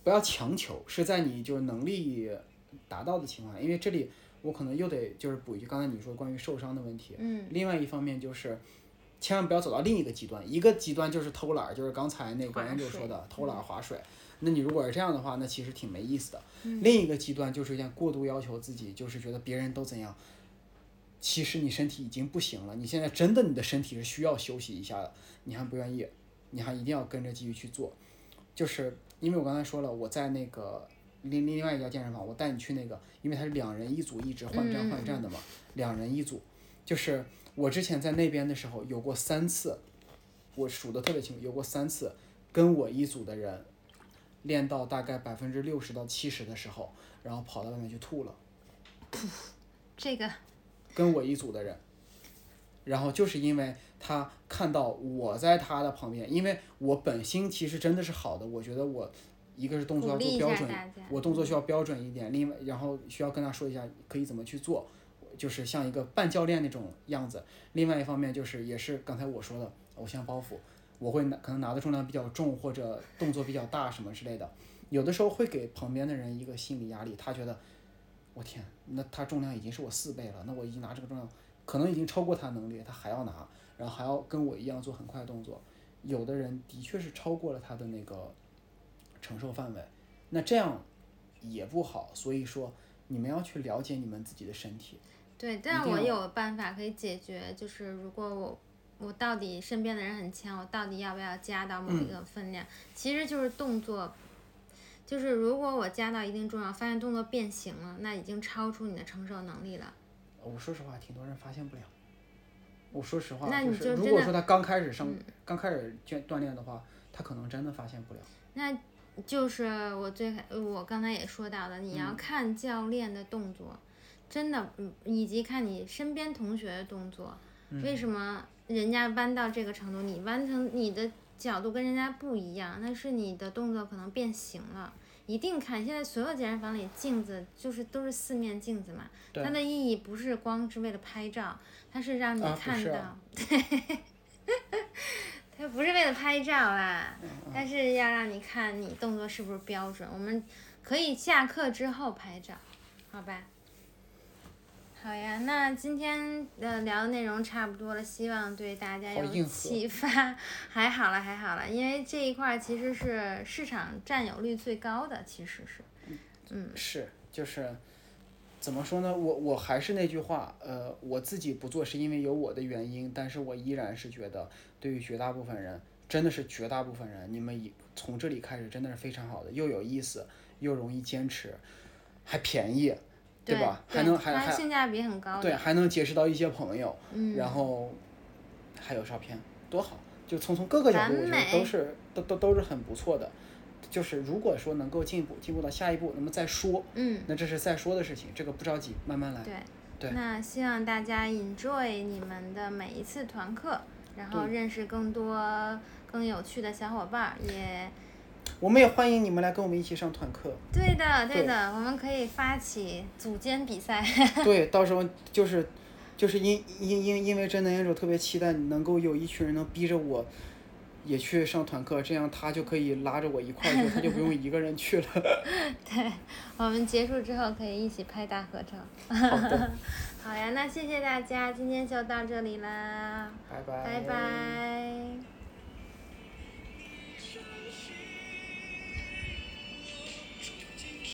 不要强求，是在你就是能力达到的情况下，因为这里我可能又得就是补一句刚才你说关于受伤的问题，嗯，另外一方面就是千万不要走到另一个极端，一个极端就是偷懒，就是刚才那个人就说的偷懒划水，那你如果是这样的话，那其实挺没意思的。另一个极端就是一件过度要求自己，就是觉得别人都怎样，其实你身体已经不行了，你现在真的你的身体是需要休息一下的，你还不愿意。你还一定要跟着继续去做，就是因为我刚才说了，我在那个另另外一家健身房，我带你去那个，因为它是两人一组，一直换站换站的嘛，两人一组。就是我之前在那边的时候，有过三次，我数的特别清楚，有过三次跟我一组的人练到大概百分之六十到七十的时候，然后跑到外面去吐了。这个跟我一组的人，然后就是因为。他看到我在他的旁边，因为我本心其实真的是好的，我觉得我一个是动作要做标准我动作需要标准一点，另外然后需要跟他说一下可以怎么去做，就是像一个半教练那种样子。另外一方面就是也是刚才我说的偶像包袱，我会拿可能拿的重量比较重或者动作比较大什么之类的，有的时候会给旁边的人一个心理压力，他觉得我天，那他重量已经是我四倍了，那我已经拿这个重量可能已经超过他能力，他还要拿，然后还要跟我一样做很快的动作。有的人的确是超过了他的那个承受范围，那这样也不好。所以说，你们要去了解你们自己的身体。对，但我有办法可以解决，就是如果我我到底身边的人很强，我到底要不要加到某一嗯个分量？其实就是动作，就是如果我加到一定重量，发现动作变形了，那已经超出你的承受能力了。我说实话，挺多人发现不了。我说实话，那你是就真的嗯如果说他刚开始上、刚开始锻锻炼的话，他可能真的发现不了。那就是我最开我刚才也说到的，你嗯要看教练的动作，真的，嗯，以及看你身边同学的动作。嗯为什么人家弯到这个程度，你弯成你的角度跟人家不一样？那是你的动作可能变形了。一定看，现在所有健身房里镜子就是都是四面镜子嘛，它的意义不是光是为了拍照，它是让你看到，对，它不是为了拍照啦，嗯它是要让你看你动作是不是标准。我们可以下课之后拍照，好吧？好呀，那今天的聊的内容差不多了，希望对大家有启发。还好了，还好了，因为这一块儿其实是市场占有率最高的，其实是。嗯是，就是怎么说呢？我我还是那句话，呃，我自己不做是因为有我的原因，但是我依然是觉得，对于绝大部分人，真的是绝大部分人，你们以从这里开始真的是非常好的，又有意思，又容易坚持，还便宜，对吧？还能还还性价比很高。对，还能结识到一些朋友，嗯，然后还有照片，多好！就从从各个角度，我觉得都是都都都是很不错的。就是如果说能够进一步，进步到下一步，那么再说，嗯，那这是再说的事情，这个不着急，慢慢来。对。对那希望大家 enjoy 你们的每一次团课，然后认识更多更有趣的小伙伴儿，也我们也欢迎你们来跟我们一起上团课。对的，对对的，我们可以发起组间比赛。对，到时候就是就是因因因因为真的，我特别期待能够有一群人能逼着我。也去上团课，这样他就可以拉着我一块儿去，他就不用一个人去了。对，我们结束之后可以一起拍大合照。好的，好呀，那谢谢大家，今天就到这里啦，拜拜。拜拜